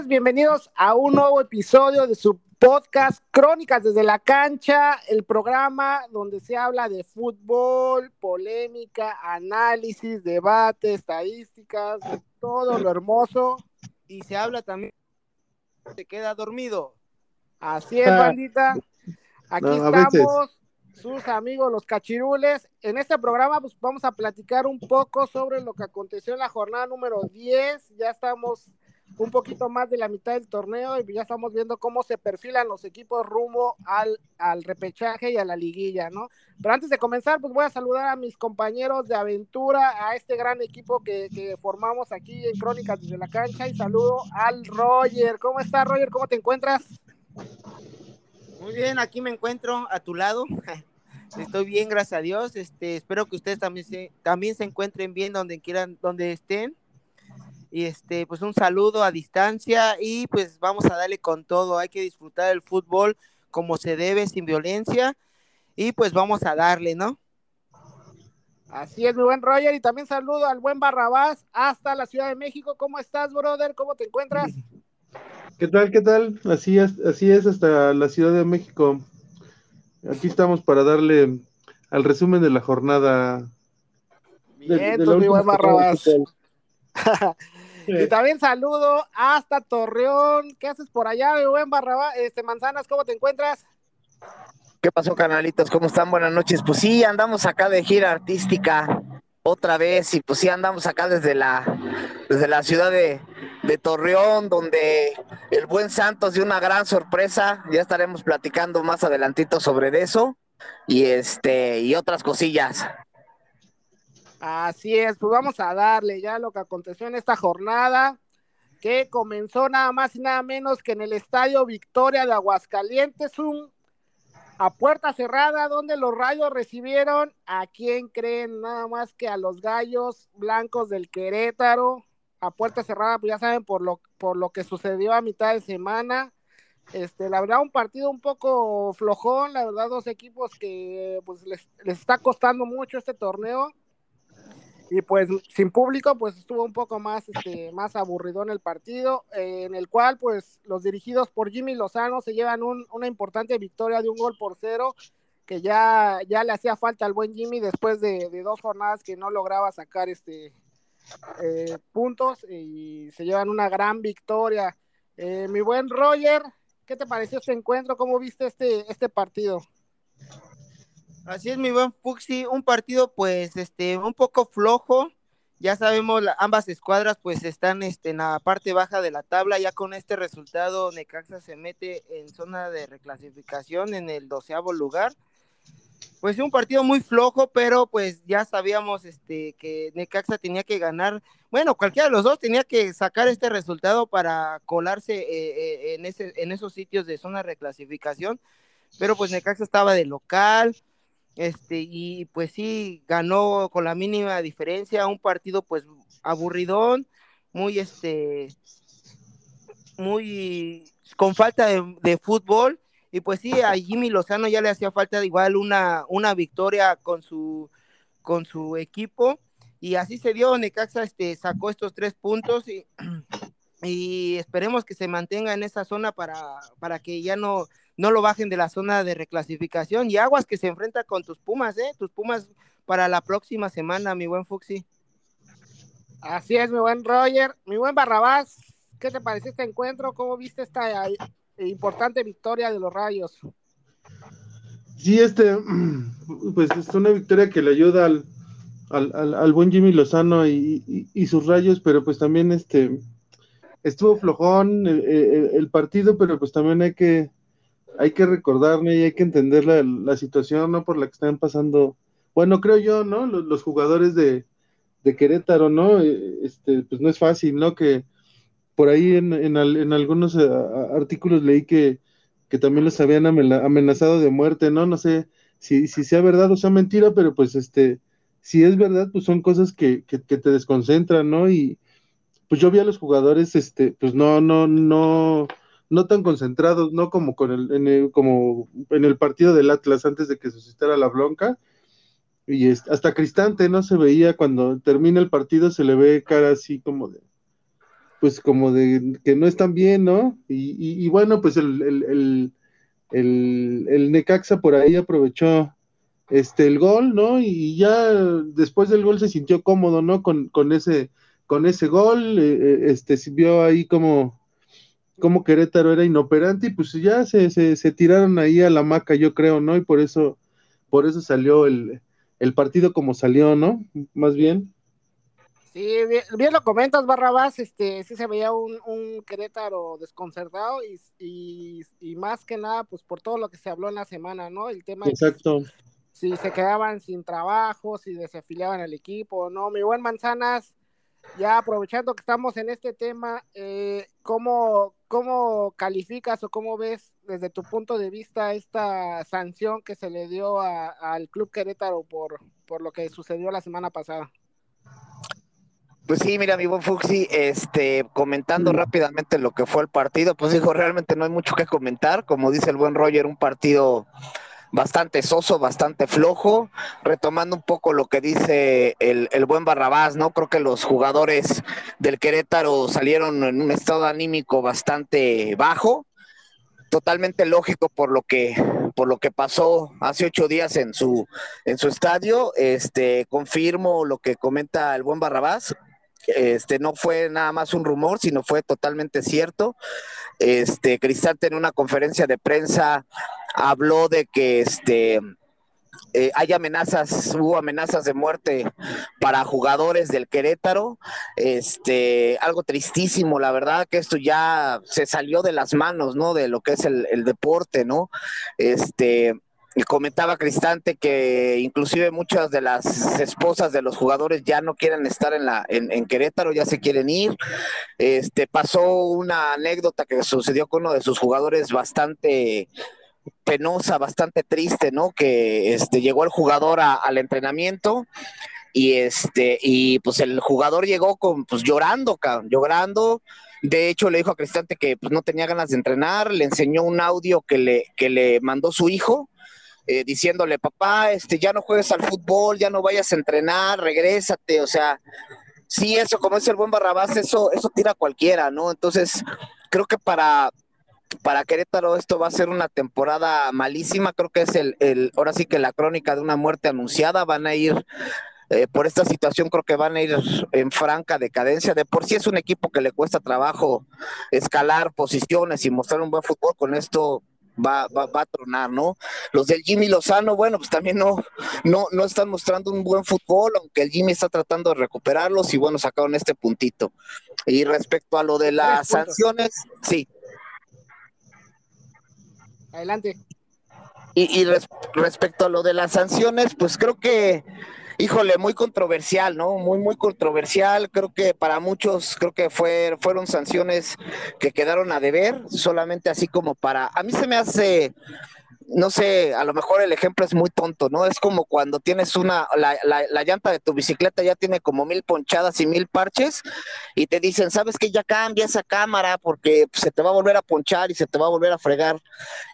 Bienvenidos a un nuevo episodio de su podcast Crónicas desde la cancha, el programa donde se habla de fútbol, polémica, análisis, debate, estadísticas, todo lo hermoso y se habla también se queda dormido. Así es, bandita. Aquí estamos sus amigos los cachirules. En este programa pues, vamos a platicar un poco sobre lo que aconteció en la jornada número 10. Ya estamos un poquito más de la mitad del torneo y ya estamos viendo cómo se perfilan los equipos rumbo al, al repechaje y a la liguilla, ¿no? Pero antes de comenzar, pues voy a saludar a mis compañeros de aventura, a este gran equipo que, que formamos aquí en Crónicas desde la cancha y saludo al Roger. ¿Cómo estás, Roger? ¿Cómo te encuentras? Muy bien, aquí me encuentro a tu lado. Estoy bien, gracias a Dios. Este, espero que ustedes también se, también se encuentren bien donde quieran, donde estén y este, pues un saludo a distancia y pues vamos a darle con todo. Hay que disfrutar el fútbol como se debe, sin violencia. Y pues vamos a darle, ¿no? Así es, mi buen Roger. Y también saludo al buen Barrabás hasta la Ciudad de México. ¿Cómo estás, brother? ¿Cómo te encuentras? ¿Qué tal? ¿Qué tal? Así es, así es hasta la Ciudad de México. Aquí estamos para darle al resumen de la jornada. Bien, de, mi buen Barrabás. Y también saludo hasta Torreón. ¿Qué haces por allá, mi buen Barrabá? Este, Manzanas, ¿cómo te encuentras? ¿Qué pasó, canalitos? ¿Cómo están? Buenas noches. Pues sí, andamos acá de gira artística otra vez y pues sí, andamos acá desde la, desde la ciudad de, de Torreón, donde el buen Santos dio una gran sorpresa. Ya estaremos platicando más adelantito sobre eso y este y otras cosillas. Así es, pues vamos a darle ya lo que aconteció en esta jornada, que comenzó nada más y nada menos que en el Estadio Victoria de Aguascalientes, un a puerta cerrada donde los rayos recibieron a quien creen nada más que a los gallos blancos del Querétaro, a puerta cerrada, pues ya saben por lo, por lo que sucedió a mitad de semana. Este, la verdad, un partido un poco flojón, la verdad, dos equipos que pues les, les está costando mucho este torneo y pues sin público pues estuvo un poco más este más aburrido en el partido eh, en el cual pues los dirigidos por Jimmy Lozano se llevan una importante victoria de un gol por cero que ya ya le hacía falta al buen Jimmy después de, dos jornadas que no lograba sacar este eh, puntos y se llevan una gran victoria. Eh, mi buen Roger qué te pareció este encuentro cómo viste este este partido Así es, mi buen Fuxi, un partido pues este un poco flojo. Ya sabemos, ambas escuadras pues están este, en la parte baja de la tabla. Ya con este resultado, Necaxa se mete en zona de reclasificación en el doceavo lugar. Pues un partido muy flojo, pero pues ya sabíamos este, que Necaxa tenía que ganar. Bueno, cualquiera de los dos tenía que sacar este resultado para colarse eh, eh, en, ese, en esos sitios de zona de reclasificación. Pero pues Necaxa estaba de local este, y pues sí, ganó con la mínima diferencia, un partido pues aburridón, muy este, muy con falta de, fútbol, y pues sí, a Jimmy Lozano ya le hacía falta igual una, una victoria con su, con su equipo, y así se dio, Necaxa este, sacó estos tres puntos y, y esperemos que se mantenga en esa zona para, para que ya no, no lo bajen de la zona de reclasificación. Y aguas que se enfrenta con tus Pumas, ¿eh? Tus Pumas para la próxima semana, mi buen Fuxi. Así es, mi buen Roger. Mi buen Barrabás, ¿qué te pareció este encuentro? ¿Cómo viste esta eh, importante victoria de los Rayos? Sí, este, pues es una victoria que le ayuda al, al, buen Jimmy Lozano y, sus Rayos, pero pues también este, estuvo flojón el partido, pero pues también hay que hay que recordarme y hay que entender la, situación, ¿no? Por la que están pasando, bueno, creo yo, ¿no? Los, jugadores de, Querétaro, ¿no? Eh, este, pues no es fácil, ¿no? Que, por ahí en, en, en algunos eh, artículos leí que, que también los habían amenazado de muerte, ¿no? No sé si, si sea verdad o sea mentira, pero pues este, si es verdad, pues son cosas que, que, que te desconcentran, ¿no? Y pues yo vi a los jugadores, este, pues no, no, no, no tan concentrados, no como con el, en el, como en el partido del Atlas antes de que suscitara la bronca. Y hasta Cristante no se veía cuando termina el partido, se le ve cara así como de, pues como de que no están bien, ¿no? Y, y, bueno, pues el, el, el, Necaxa por ahí aprovechó este el gol, ¿no? Y ya después del gol se sintió cómodo, ¿no? Con, con ese, con ese gol, eh, eh, este, vio ahí como, como Querétaro era inoperante y pues ya se, se, tiraron ahí a la maca, yo creo, ¿no? Y por eso, por eso salió el, el partido como salió, ¿no? Más bien. Sí, bien, lo comentas, Barrabás, este, sí se veía un, un Querétaro desconcertado y, y, más que nada, pues por todo lo que se habló en la semana, ¿no? El tema Exacto. De si se quedaban sin trabajo, si desafiliaban al equipo, ¿no? Mi buen Manzanas, ya aprovechando que estamos en este tema, eh, ¿cómo, ¿cómo calificas o cómo ves desde tu punto de vista esta sanción que se le dio al Club Querétaro por, por lo que sucedió la semana pasada? Pues sí, mira, mi buen Fuxi, este, comentando rápidamente lo que fue el partido, pues dijo, realmente no hay mucho que comentar, como dice el buen Roger, un partido bastante soso, bastante flojo, retomando un poco lo que dice el, el, buen Barrabás, ¿no? Creo que los jugadores del Querétaro salieron en un estado anímico bastante bajo, totalmente lógico por lo que por lo que pasó hace ocho días en su en su estadio este confirmo lo que comenta el buen Barrabás este no fue nada más un rumor, sino fue totalmente cierto. Este Cristante en una conferencia de prensa habló de que este eh, hay amenazas, hubo amenazas de muerte para jugadores del Querétaro, este, algo tristísimo, la verdad que esto ya se salió de las manos, ¿no? De lo que es el, el deporte, ¿no? Este, y comentaba Cristante que inclusive muchas de las esposas de los jugadores ya no quieren estar en la en, Querétaro, ya se quieren ir. Este pasó una anécdota que sucedió con uno de sus jugadores bastante penosa, bastante triste, ¿no? Que este llegó el jugador al entrenamiento y este y pues el jugador llegó con pues llorando, llorando. De hecho, le dijo a Cristante que pues, no tenía ganas de entrenar, le enseñó un audio que le, que le mandó su hijo, eh, diciéndole, papá, este, ya no juegues al fútbol, ya no vayas a entrenar, regrésate, o sea, sí, eso, como es el buen Barrabás, eso, eso tira a cualquiera, ¿no? Entonces, creo que para, para Querétaro esto va a ser una temporada malísima, creo que es el, el ahora sí que la crónica de una muerte anunciada, van a ir eh, por esta situación creo que van a ir en franca decadencia. De por sí es un equipo que le cuesta trabajo escalar posiciones y mostrar un buen fútbol. Con esto va, va, va, a tronar, ¿no? Los del Jimmy Lozano, bueno, pues también no, no, no están mostrando un buen fútbol, aunque el Jimmy está tratando de recuperarlos y bueno, sacaron este puntito. Y respecto a lo de las sanciones, sí. Adelante. Y, y respecto a lo de las sanciones, pues creo que híjole, muy controversial, ¿no? Muy, muy controversial. Creo que para muchos, creo que fue, fueron sanciones que quedaron a deber, solamente así como para, a mí se me hace no sé, a lo mejor el ejemplo es muy tonto, ¿no? Es como cuando tienes una, la, la, llanta de tu bicicleta ya tiene como mil ponchadas y mil parches y te dicen, sabes que ya cambia esa cámara porque se te va a volver a ponchar y se te va a volver a fregar.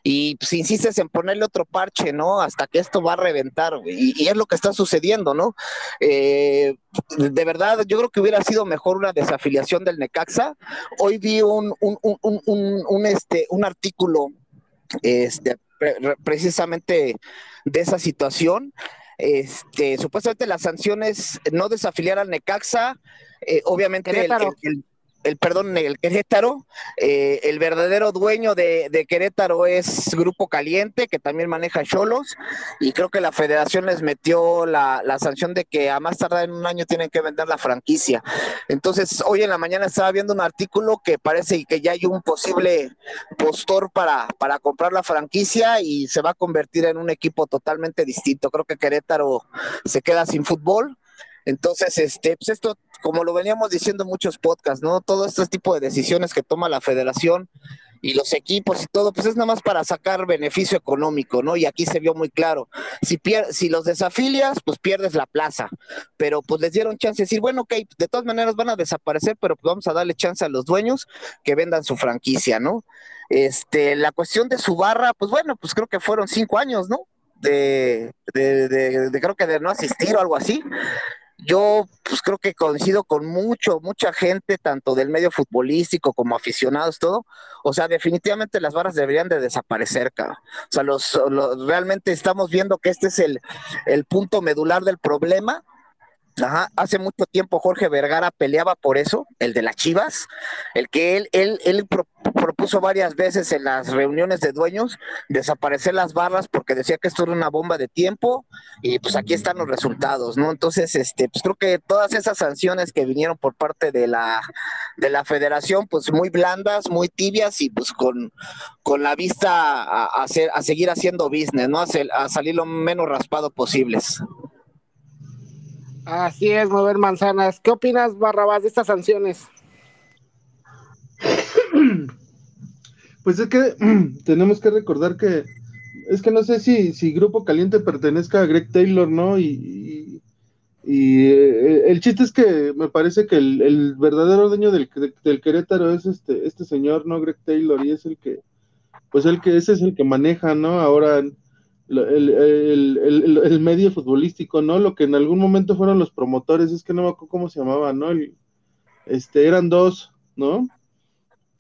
Y si insistes en ponerle otro parche, ¿no? Hasta que esto va a reventar, y, y, es lo que está sucediendo, ¿no? Eh, de verdad, yo creo que hubiera sido mejor una desafiliación del Necaxa. Hoy vi un, un, un, un este, un artículo este, precisamente de esa situación. Este, supuestamente las sanciones no desafiliar al Necaxa, eh, obviamente el, el perdón, el Querétaro. Eh, el verdadero dueño de, Querétaro es Grupo Caliente, que también maneja Cholos, y creo que la federación les metió la, sanción de que a más tardar en un año tienen que vender la franquicia. Entonces, hoy en la mañana estaba viendo un artículo que parece que ya hay un posible postor para, para comprar la franquicia y se va a convertir en un equipo totalmente distinto. Creo que Querétaro se queda sin fútbol Entonces, este, pues esto, como lo veníamos diciendo en muchos podcasts, ¿no? Todo este tipo de decisiones que toma la federación y los equipos y todo, pues es nada más para sacar beneficio económico, ¿no? Y aquí se vio muy claro. Si, si los desafilias, pues pierdes la plaza, pero pues les dieron chance de decir, bueno, ok, de todas maneras van a desaparecer, pero pues vamos a darle chance a los dueños que vendan su franquicia, ¿no? Este, la cuestión de su barra, pues bueno, pues creo que fueron cinco años, ¿no? De, de, de creo que de no asistir o algo así yo pues creo que coincido con mucho, mucha gente, tanto del medio futbolístico como aficionados, todo. O sea, definitivamente las barras deberían de desaparecer, cara. O sea, los, realmente estamos viendo que este es el, el punto medular del problema Ajá, hace mucho tiempo Jorge Vergara peleaba por eso, el de las Chivas, el que él, él, él propuso varias veces en las reuniones de dueños desaparecer las barras porque decía que esto era una bomba de tiempo y pues aquí están los resultados, ¿no? Entonces, este, pues creo que todas esas sanciones que vinieron por parte de la, de la federación, pues muy blandas, muy tibias y pues con, con la vista a, hacer, a seguir haciendo business, ¿no? A, a salir lo menos raspado posibles. Así es, mover manzanas. ¿Qué opinas, Barrabás, de estas sanciones? Pues es que tenemos que recordar que es que no sé si, si Grupo Caliente pertenezca a Greg Taylor, ¿no? Y, y, eh, el chiste es que me parece que el, verdadero dueño del, del, Querétaro es este, este señor, ¿no? Greg Taylor, y es el que, pues el que, ese es el que maneja, ¿no? Ahora el, el, medio futbolístico, ¿no? Lo que en algún momento fueron los promotores, es que no me acuerdo cómo se llamaba, ¿no? este, eran dos, ¿no?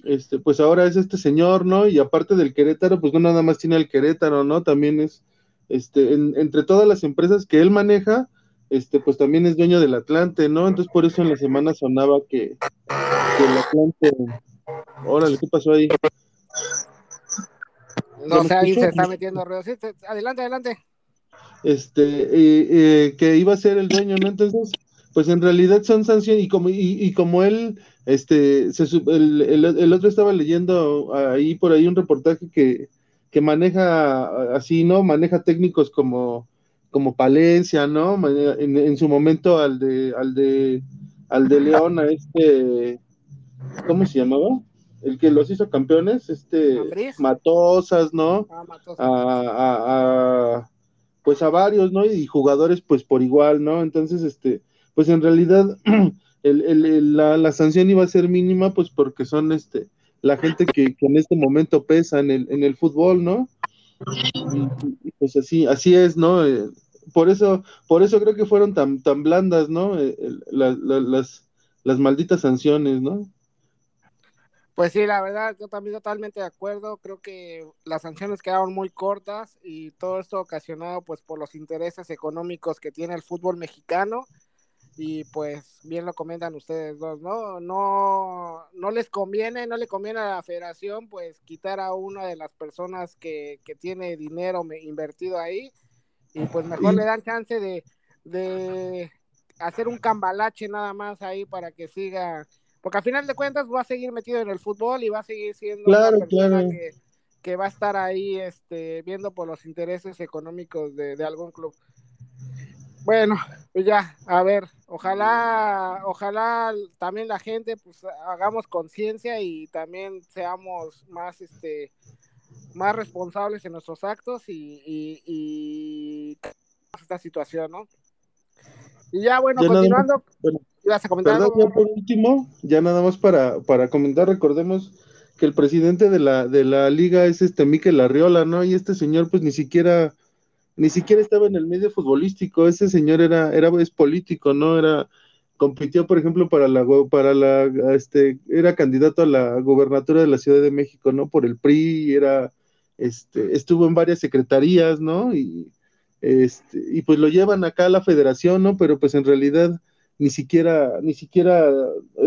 Este, pues ahora es este señor, ¿no? Y aparte del Querétaro, pues no nada más tiene el Querétaro, ¿no? También es, este, entre todas las empresas que él maneja, este, pues también es dueño del Atlante, ¿no? Entonces por eso en la semana sonaba que, que el Atlante, órale, ¿qué pasó ahí? No sé, ahí se está metiendo ruido. adelante, adelante. Este, que iba a ser el dueño, ¿no? Entonces, pues en realidad son sanciones, y como, y, como él, este, se, el, el, otro estaba leyendo ahí por ahí un reportaje que, que maneja así, ¿no? Maneja técnicos como, como Palencia, ¿no? En, en, su momento al de, al de, al de León, a este, ¿cómo se llamaba? El que los hizo campeones, este Matosas, ¿no? Ah, a, pues a varios, ¿no? Y jugadores pues por igual, ¿no? Entonces, este, pues en realidad el, la, sanción iba a ser mínima, pues porque son este la gente que, en este momento pesa en el, en el fútbol, ¿no? Y, pues así, así es, ¿no? Eh, por eso, por eso creo que fueron tan, tan blandas, ¿no? Eh, las, las malditas sanciones, ¿no? Pues sí, la verdad, yo también totalmente de acuerdo. Creo que las sanciones quedaron muy cortas y todo esto ocasionado pues por los intereses económicos que tiene el fútbol mexicano. Y pues bien lo comentan ustedes dos, ¿no? No, no les conviene, no le conviene a la federación pues quitar a una de las personas que, que tiene dinero invertido ahí y pues mejor le dan chance de, de hacer un cambalache nada más ahí para que siga porque al final de cuentas va a seguir metido en el fútbol y va a seguir siendo una persona que, va a estar ahí este, viendo por los intereses económicos de, algún club. Bueno, pues ya, a ver, ojalá, ojalá también la gente pues hagamos conciencia y también seamos más este más responsables en nuestros actos y, y, esta situación, ¿no? Y ya bueno, continuando, por último, ya nada más para, para comentar, recordemos que el presidente de la, de la liga es este Miquel Arriola, ¿no? Y este señor pues ni siquiera, ni siquiera estaba en el medio futbolístico, ese señor era, era es político, ¿no? Era, compitió, por ejemplo, para la, para la, este, era candidato a la gobernatura de la Ciudad de México, ¿no? Por el PRI, era, este, estuvo en varias secretarías, ¿no? Y, este, y pues lo llevan acá a la federación, ¿no? Pero pues en realidad ni siquiera, ni siquiera,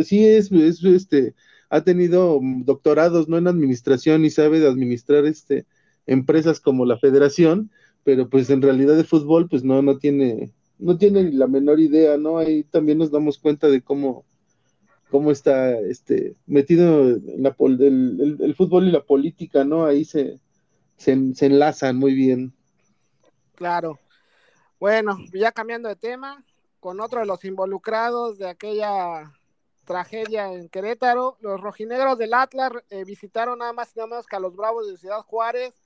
sí es, este, ha tenido doctorados, ¿no? En administración y sabe de administrar, este, empresas como la federación, pero pues en realidad de fútbol, pues no, no tiene, no tiene ni la menor idea, ¿no? Ahí también nos damos cuenta de cómo, cómo está, este, metido en la, el, el, fútbol y la política, ¿no? Ahí se, se enlazan muy bien. Claro. Bueno, ya cambiando de tema, con otro de los involucrados de aquella tragedia en Querétaro. Los rojinegros del Atlas eh, visitaron nada más y nada menos que a los Bravos de Ciudad Juárez,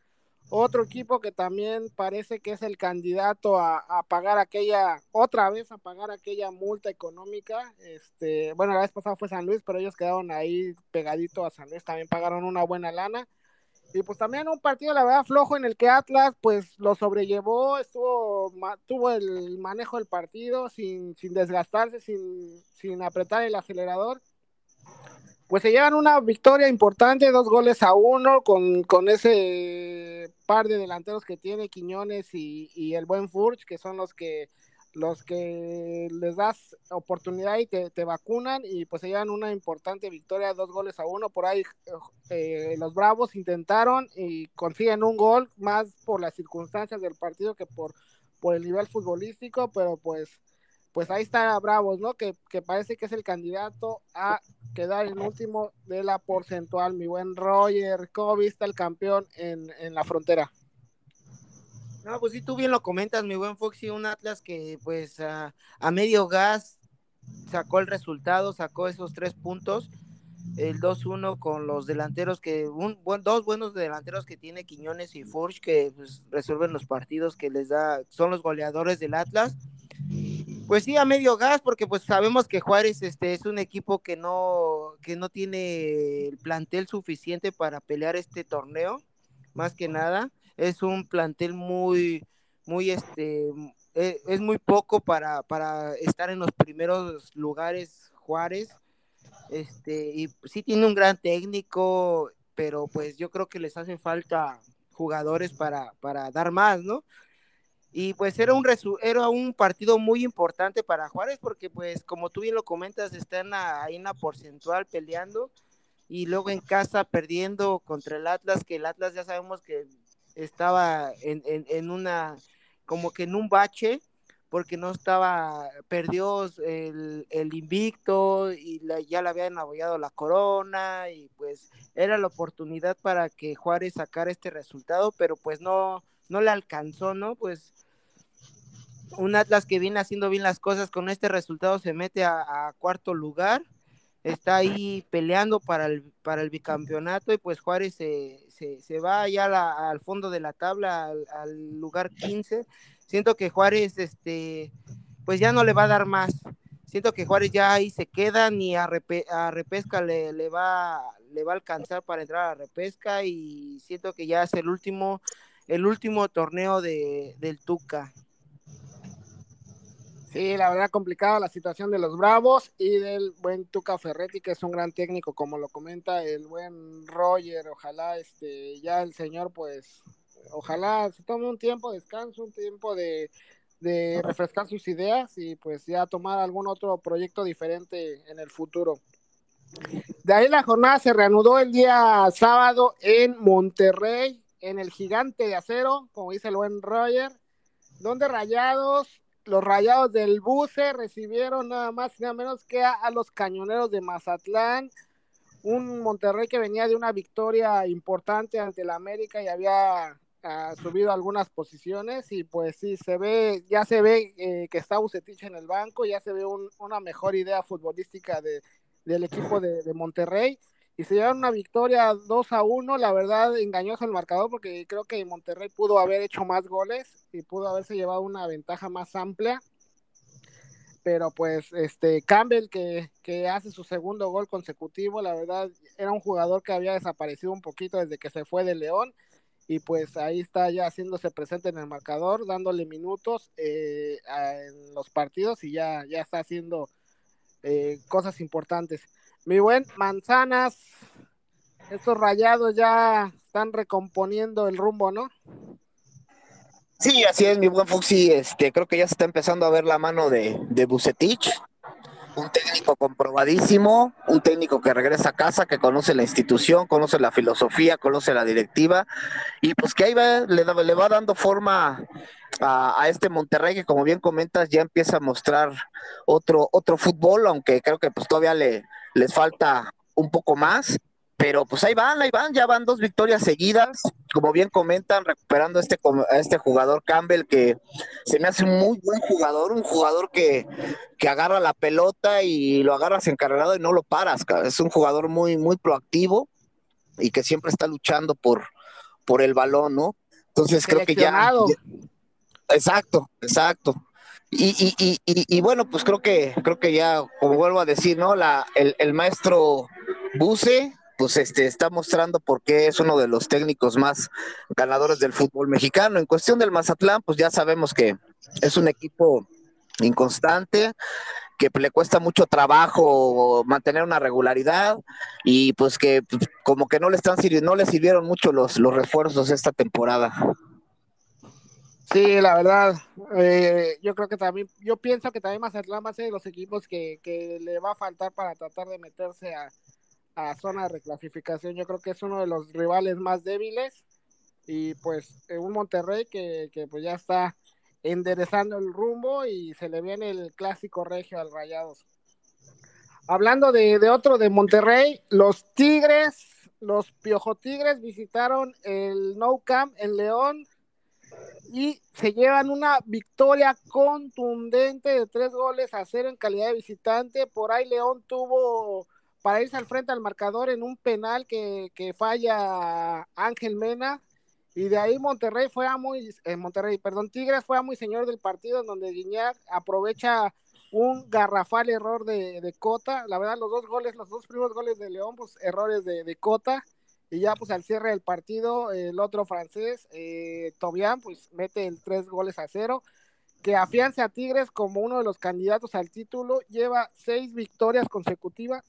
otro equipo que también parece que es el candidato a, pagar aquella, otra vez a pagar aquella multa económica. Este, bueno, la vez pasada fue San Luis, pero ellos quedaron ahí pegadito a San Luis, también pagaron una buena lana. Y pues también un partido, la verdad, flojo en el que Atlas pues lo sobrellevó, estuvo, tuvo el manejo del partido sin, sin desgastarse, sin, sin apretar el acelerador. Pues se llevan una victoria importante, dos goles a uno, con, con ese par de delanteros que tiene Quiñones y, y el buen Furch, que son los que los que les das oportunidad y te, vacunan y pues se llevan una importante victoria, dos goles a uno. Por ahí eh, los Bravos intentaron y consiguen un gol más por las circunstancias del partido que por, por el nivel futbolístico, pero pues pues ahí está Bravos, ¿no? Que, parece que es el candidato a quedar en último de la porcentual. Mi buen Roger, ¿cómo viste el campeón en, en la frontera? No, pues sí, tú bien lo comentas, mi buen Foxy, un Atlas que pues a, medio gas sacó el resultado, sacó esos tres puntos, el 2-1 con los delanteros que, un, dos buenos delanteros que tiene Quiñones y Forge que pues, resuelven los partidos que les da, son los goleadores del Atlas. Pues sí, a medio gas, porque pues sabemos que Juárez este, es un equipo que no, que no tiene el plantel suficiente para pelear este torneo, más que nada es un plantel muy, muy, este, e, es, muy poco para, para estar en los primeros lugares Juárez. Este, y sí tiene un gran técnico, pero pues yo creo que les hacen falta jugadores para, para dar más, ¿no? Y pues era un, era un partido muy importante para Juárez porque pues como tú bien lo comentas, están ahí en la porcentual peleando y luego en casa perdiendo contra el Atlas, que el Atlas ya sabemos que estaba en, en, una, como que en un bache, porque no estaba, perdió el, el invicto y ya le habían abollado la corona y pues era la oportunidad para que Juárez sacara este resultado, pero pues no, no le alcanzó, ¿no? Pues un Atlas que viene haciendo bien las cosas con este resultado se mete a cuarto lugar está ahí peleando para el, para el bicampeonato y pues Juárez se, se, va ya al fondo de la tabla, al, lugar 15. Siento que Juárez, este, pues ya no le va a dar más. Siento que Juárez ya ahí se queda, ni a, a repesca le, le, va, le va a alcanzar para entrar a repesca y siento que ya es el último, el último torneo de, del Tuca. Sí, la verdad complicada la situación de los Bravos y del buen Tuca Ferretti, que es un gran técnico, como lo comenta el buen Roger. Ojalá este ya el señor, pues, ojalá se tome un tiempo de descanso, un tiempo de, de refrescar sus ideas y pues ya tomar algún otro proyecto diferente en el futuro. De ahí la jornada se reanudó el día sábado en Monterrey, en el gigante de acero, como dice el buen Roger, donde Rayados los rayados del Buce recibieron nada más y nada menos que a, los cañoneros de Mazatlán, un Monterrey que venía de una victoria importante ante el América y había ah, subido algunas posiciones y pues sí, se ve, ya se ve eh, que está Bucetich en el banco, ya se ve una mejor idea futbolística de, del equipo de Monterrey y se llevaron una victoria 2 a 1, la verdad engañoso el marcador porque creo que Monterrey pudo haber hecho más goles y pudo haberse llevado una ventaja más amplia. Pero pues este Campbell que, que hace su segundo gol consecutivo, la verdad era un jugador que había desaparecido un poquito desde que se fue de León y pues ahí está ya haciéndose presente en el marcador, dándole minutos eh, en los partidos y ya, ya está haciendo eh, cosas importantes. Mi buen Manzanas, estos rayados ya están recomponiendo el rumbo, ¿no? Sí, así es, mi buen Fuxi. Este, creo que ya se está empezando a ver la mano de, de Bucetich, un técnico comprobadísimo, un técnico que regresa a casa, que conoce la institución, conoce la filosofía, conoce la directiva, y pues que ahí va, le, le va dando forma a, a, este Monterrey, que como bien comentas, ya empieza a mostrar otro, otro fútbol, aunque creo que pues todavía le, les falta un poco más, pero pues ahí van, ahí van, ya van dos victorias seguidas, como bien comentan, recuperando este, a este jugador Campbell que se me hace un muy buen jugador, un jugador que, que agarra la pelota y lo agarras encarregado y no lo paras, es un jugador muy, muy proactivo y que siempre está luchando por, por el balón, ¿no? Entonces creo que ya... Exacto, exacto. Y, y, y, y, bueno, pues creo que, creo que ya, como vuelvo a decir, ¿no? La, el, el maestro Buse pues este, está mostrando por qué es uno de los técnicos más ganadores del fútbol mexicano. En cuestión del Mazatlán, pues ya sabemos que es un equipo inconstante, que le cuesta mucho trabajo mantener una regularidad y pues que pues, como que no le están no le sirvieron mucho los, los refuerzos esta temporada. Sí, la verdad, eh, yo creo que también, yo pienso que también Mazatlán va a ser de los equipos que, que le va a faltar para tratar de meterse a, a zona de reclasificación. Yo creo que es uno de los rivales más débiles y pues un Monterrey que, que pues ya está enderezando el rumbo y se le viene el clásico regio al Rayados. Hablando de, de otro de Monterrey, los Tigres, los Piojo Tigres visitaron el No Camp en León y se llevan una victoria contundente de tres goles a cero en calidad de visitante. Por ahí León tuvo para irse al frente al marcador en un penal que, falla Ángel Mena. Y de ahí Monterrey fue a muy, eh, Monterrey, perdón, Tigres fue a muy señor del partido, en donde Guiñac aprovecha un garrafal error de, Cota. La verdad, los dos goles, los dos primeros goles de León, pues errores de, Cota. Y ya pues al cierre del partido, el otro francés, eh, Tobián, pues mete el tres goles a cero que afianza a Tigres como uno de los candidatos al título, lleva seis victorias consecutivas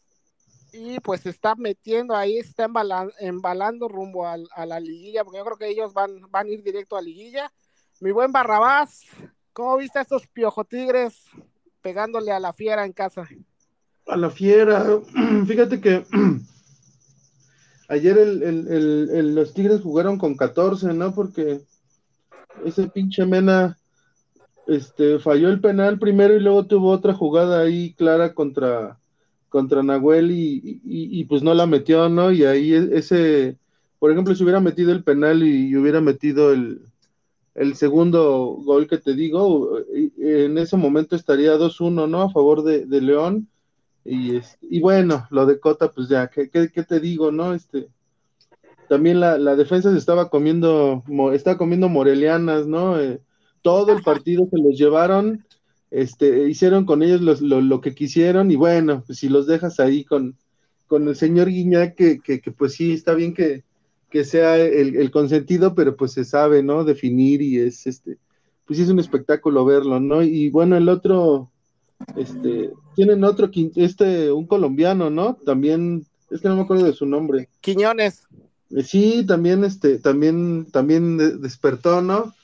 y pues está metiendo ahí, está embalando, rumbo a, la liguilla, porque yo creo que ellos van, van a ir directo a liguilla. Mi buen Barrabás, ¿cómo viste a estos piojo tigres pegándole a la fiera en casa? A la fiera, fíjate que ayer el, los tigres jugaron con 14, ¿no? Porque ese pinche Mena este, falló el penal primero y luego tuvo otra jugada ahí clara contra contra Nahuel y, pues no la metió, ¿no? Y ahí e, ese, por ejemplo, si hubiera metido el penal y, hubiera metido el, segundo gol que te digo, en ese momento estaría 2-1, ¿no? A favor de, León. Y, y bueno, lo de Cota, pues ya, ¿qué, te digo, no? Este, también la, defensa se estaba comiendo, estaba comiendo morelianas, ¿no? Eh, todo el partido se los llevaron este, hicieron con ellos lo, que quisieron y bueno, pues si los dejas ahí con, con el señor Guiñac, que, que, pues sí, está bien que, que sea el, consentido, pero pues se sabe, ¿no? Definir y es, este, pues sí es un espectáculo verlo, ¿no? Y bueno, el otro, este, tienen otro, este, un colombiano, ¿no? También, es que no me acuerdo de su nombre. Quiñones. Eh, sí, también, este, también, también despertó, ¿no?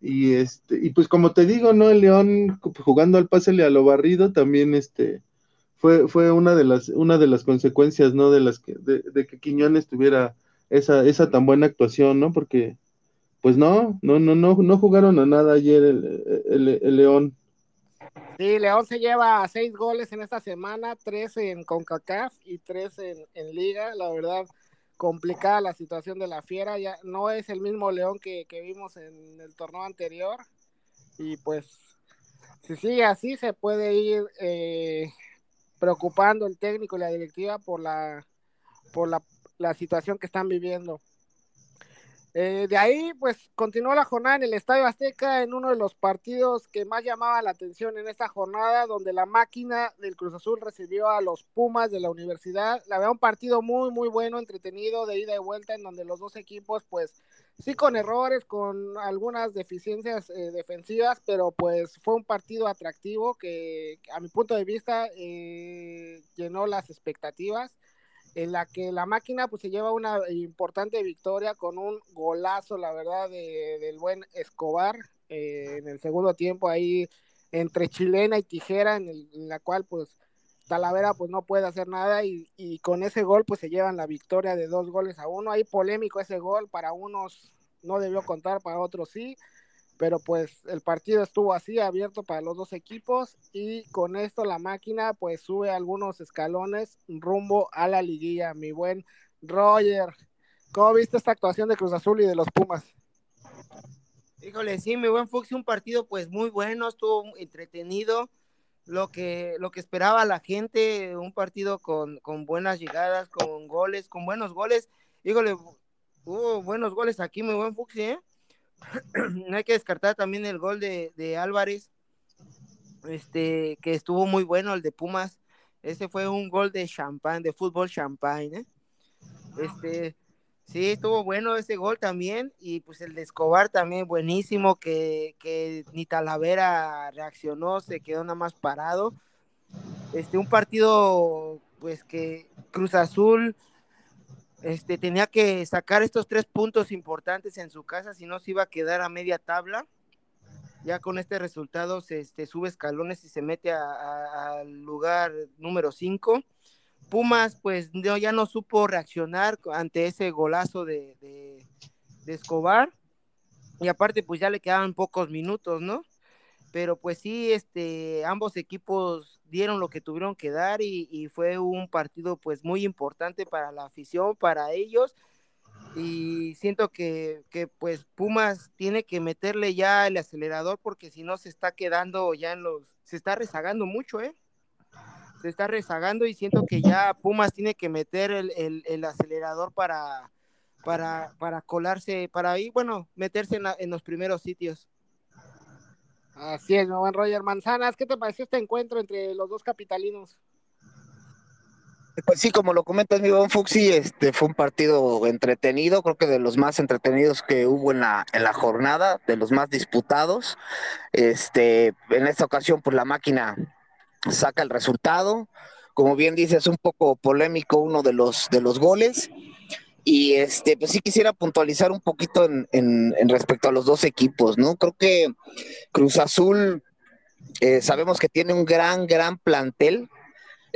Y este, y pues como te digo, ¿no? El León jugando al pásele a lo barrido también este fue, fue una de las, una de las consecuencias, ¿no? De las que, de, que Quiñones tuviera esa, esa tan buena actuación, ¿no? Porque, pues no, no, no, no, no jugaron a nada ayer el, León. Sí, León se lleva seis goles en esta semana, tres en CONCACAF y tres en, Liga, la verdad complicada la situación de la fiera, ya no es el mismo León que, vimos en el torneo anterior. Y pues si sigue así se puede ir eh, preocupando el técnico y la directiva por la por la, la situación que están viviendo. Eh, de ahí, pues continuó la jornada en el Estadio Azteca en uno de los partidos que más llamaba la atención en esta jornada, donde la máquina del Cruz Azul recibió a los Pumas de la universidad. La verdad, un partido muy, muy bueno, entretenido, de ida y vuelta, en donde los dos equipos, pues sí con errores, con algunas deficiencias eh, defensivas, pero pues fue un partido atractivo que a mi punto de vista eh, llenó las expectativas en la que la máquina pues se lleva una importante victoria con un golazo, la verdad, de, del buen Escobar eh, en el segundo tiempo ahí entre chilena y tijera, en, la cual pues Talavera pues no puede hacer nada y, y, con ese gol pues se llevan la victoria de dos goles a uno. Ahí polémico ese gol, para unos no debió contar, para otros sí pero pues el partido estuvo así abierto para los dos equipos y con esto la máquina pues sube algunos escalones rumbo a la liguilla mi buen Roger, ¿cómo viste esta actuación de Cruz Azul y de los Pumas? Híjole, sí, mi buen Fox, un partido pues muy bueno, estuvo entretenido, lo que, lo que esperaba la gente, un partido con, con buenas llegadas, con goles, con buenos goles. Híjole, hubo buenos goles aquí, mi buen Fox, ¿eh? No hay que descartar también el gol de, de Álvarez, este, que estuvo muy bueno, el de Pumas. Ese fue un gol de champán, de fútbol champán, ¿eh? Este, sí, estuvo bueno ese gol también. Y pues el de Escobar también buenísimo, que, que ni Talavera reaccionó, se quedó nada más parado. Este, un partido, pues que Cruz Azul este, tenía que sacar estos tres puntos importantes en su casa, si no se iba a quedar a media tabla ya con este resultado se este, sube escalones y se mete al lugar número 5. Pumas, pues no, ya no supo reaccionar ante ese golazo de, de, Escobar. Y aparte, pues ya le quedaban pocos minutos, ¿no? Pero pues sí, este, ambos equipos dieron lo que tuvieron que dar y, fue un partido pues muy importante para la afición, para ellos y siento que, que, pues Pumas tiene que meterle ya el acelerador porque si no se está quedando ya en los, se está rezagando mucho, ¿eh? Se está rezagando y siento que ya Pumas tiene que meter el, el, el acelerador para, para, para colarse, para ahí, bueno, meterse en los primeros sitios. Así es, buen Roger Manzanas, ¿qué te pareció este encuentro entre los dos capitalinos? Pues sí, como lo comentas, mi buen Fuxi, este fue un partido entretenido, creo que de los más entretenidos que hubo en la, en la jornada, de los más disputados. Este, en esta ocasión, pues la máquina saca el resultado. Como bien dices, un poco polémico uno de los, de los goles. Y este, pues sí quisiera puntualizar un poquito en, en, respecto a los dos equipos, ¿no? Creo que Cruz Azul eh, sabemos que tiene un gran, gran plantel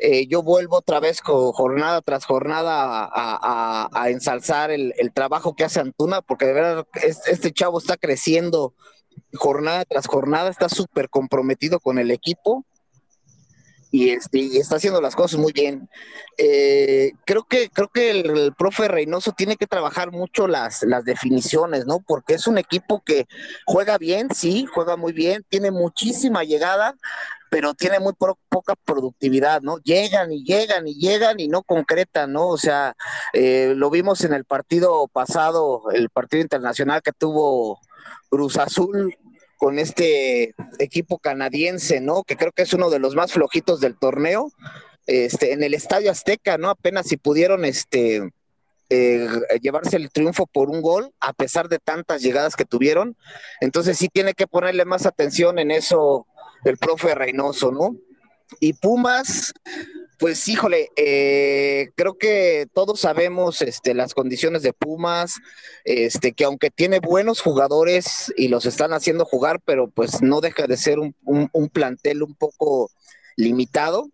eh, yo vuelvo otra vez jornada tras jornada a, ensalzar el, trabajo que hace Antuna, porque de verdad este chavo está creciendo jornada tras jornada, está súper comprometido con el equipo y, este, está haciendo las cosas muy bien. Eh, creo que, creo que el, profe Reynoso tiene que trabajar mucho las, las definiciones, ¿no? Porque es un equipo que juega bien, sí, juega muy bien, tiene muchísima llegada, pero tiene muy poca productividad, ¿no? Llegan y llegan y llegan y no concretan, ¿no? O sea, eh, lo vimos en el partido pasado, el partido internacional que tuvo Cruz Azul con este equipo canadiense, ¿no? Que creo que es uno de los más flojitos del torneo. Este, en el Estadio Azteca, ¿no? Apenas si pudieron este, eh, llevarse el triunfo por un gol, a pesar de tantas llegadas que tuvieron. Entonces sí tiene que ponerle más atención en eso el profe Reynoso, ¿no? Y Pumas, pues híjole, eh, creo que todos sabemos este, las condiciones de Pumas, este, que aunque tiene buenos jugadores y los están haciendo jugar, pero pues no deja de ser un, un plantel un poco limitado.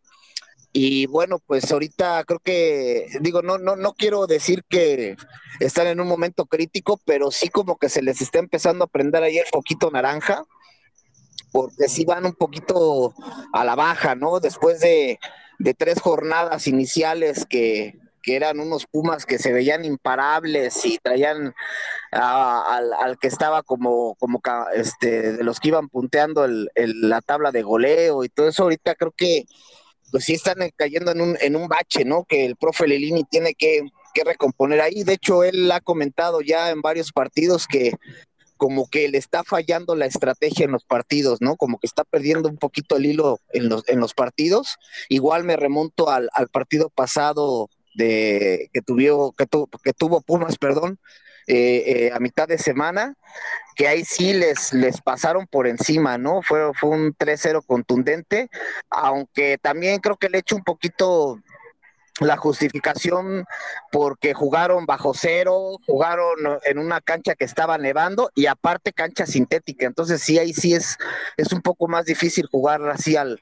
Y bueno, pues ahorita creo que, digo, no, no, no quiero decir que están en un momento crítico, pero sí como que se les está empezando a prender ahí el foquito naranja porque sí van un poquito a la baja, ¿no? Después de, tres jornadas iniciales que, eran unos Pumas que se veían imparables y traían al, que estaba como, como este, de los que iban punteando la tabla de goleo y todo eso, ahorita creo que pues sí están cayendo en un, en un bache, ¿no? Que el profe Lelini tiene que, que recomponer ahí. De hecho, él ha comentado ya en varios partidos que como que le está fallando la estrategia en los partidos, ¿no? Como que está perdiendo un poquito el hilo en los, en los partidos. Igual me remonto al, partido pasado de que, tuvo, que, que tuvo Pumas, perdón, eh, eh, a mitad de semana, que ahí sí les, les pasaron por encima, ¿no? Fue, fue un 3-0 contundente, aunque también creo que le echo un poquito la justificación porque jugaron bajo cero, jugaron en una cancha que estaba nevando y aparte cancha sintética. Entonces sí, ahí sí es, es un poco más difícil jugar así al,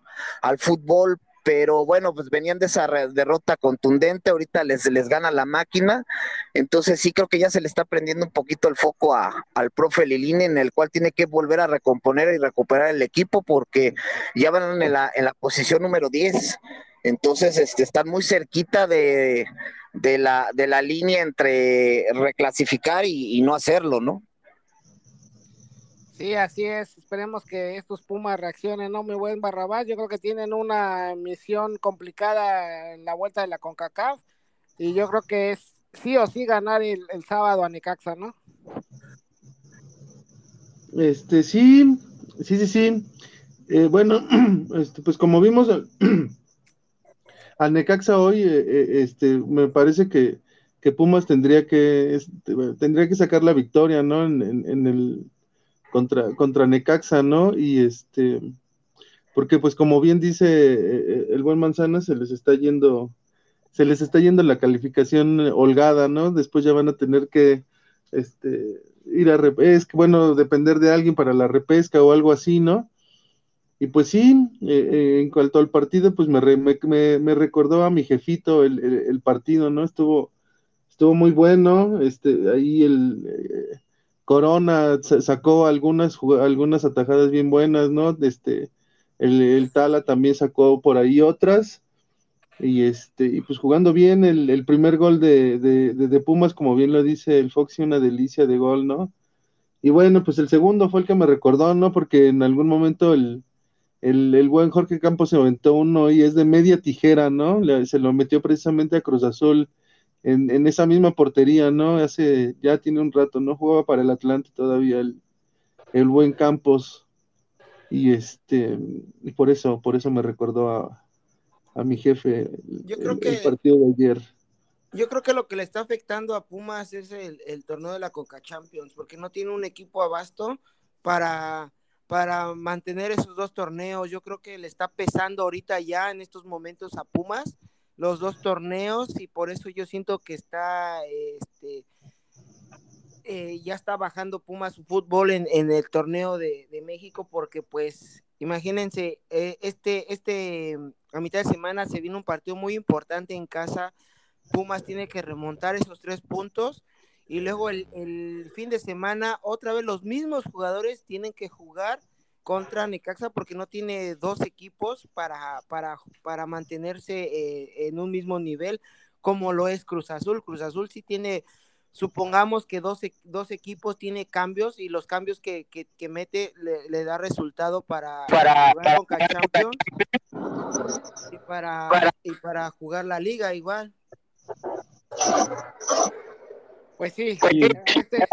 fútbol, pero bueno, pues venían de esa derrota contundente, ahorita les, les gana la máquina, entonces sí creo que ya se le está prendiendo un poquito el foco a, al profe Lilini, en el cual tiene que volver a recomponer y recuperar el equipo porque ya van en la, en la posición número 10 entonces, este, están muy cerquita de, de la, de la línea entre reclasificar y, no hacerlo, ¿no? Sí, así es. Esperemos que estos Pumas reaccionen, ¿no? Mi buen Barrabás. Yo creo que tienen una misión complicada en la vuelta de la CONCACAF. Y yo creo que es sí o sí ganar el, el sábado a Necaxa, ¿no? Este, sí, sí, sí, sí. Eh, bueno, este, pues como vimos al Necaxa hoy, eh, eh, este, me parece que, Pumas tendría que, este, tendría que sacar la victoria, ¿no? En, el contra, contra Necaxa, ¿no? Y este, porque pues como bien dice el buen Manzana, se les está yendo, se les está yendo la calificación holgada, ¿no? Después ya van a tener que, este, ir a repesca, bueno, depender de alguien para la repesca o algo así, ¿no? Y pues sí, eh, eh, en cuanto al partido, pues me, me, recordó a mi jefito el, partido, ¿no? Estuvo, estuvo muy bueno, este, ahí el eh, Corona sacó algunas, algunas atajadas bien buenas, ¿no? Este, el, el Tala también sacó por ahí otras, y este, y pues jugando bien, el, primer gol de, de, Pumas, como bien lo dice el Foxy, una delicia de gol, ¿no? Y bueno, pues el segundo fue el que me recordó, ¿no? Porque en algún momento el, el, buen Jorge Campos se aventó uno y es de media tijera, ¿no? se lo metió precisamente a Cruz Azul en, en, esa misma portería, ¿no? Hace, ya tiene un rato, ¿no? Jugaba para el Atlante todavía el, el buen Campos. Y este, y por eso, por eso me recordó a, a mi jefe yo creo que, el partido de ayer. Yo creo que lo que le está afectando a Pumas es el, torneo de la Coca Champions, porque no tiene un equipo abasto para, para mantener esos dos torneos. Yo creo que le está pesando ahorita ya en estos momentos a Pumas los dos torneos y por eso yo siento que está este, eh, ya está bajando Pumas su fútbol en, el torneo de, México porque pues imagínense eh, este este a mitad de semana se viene un partido muy importante en casa. Pumas tiene que remontar esos tres puntos y luego el, fin de semana otra vez los mismos jugadores tienen que jugar contra Necaxa porque no tiene dos equipos para, para, para mantenerse eh, en un mismo nivel como lo es Cruz Azul. Cruz Azul sí tiene supongamos que dos, dos, equipos tiene cambios y los cambios que, que, mete le, da resultado para, para, jugar Champions y para, y para jugar la liga igual. Pues sí, este,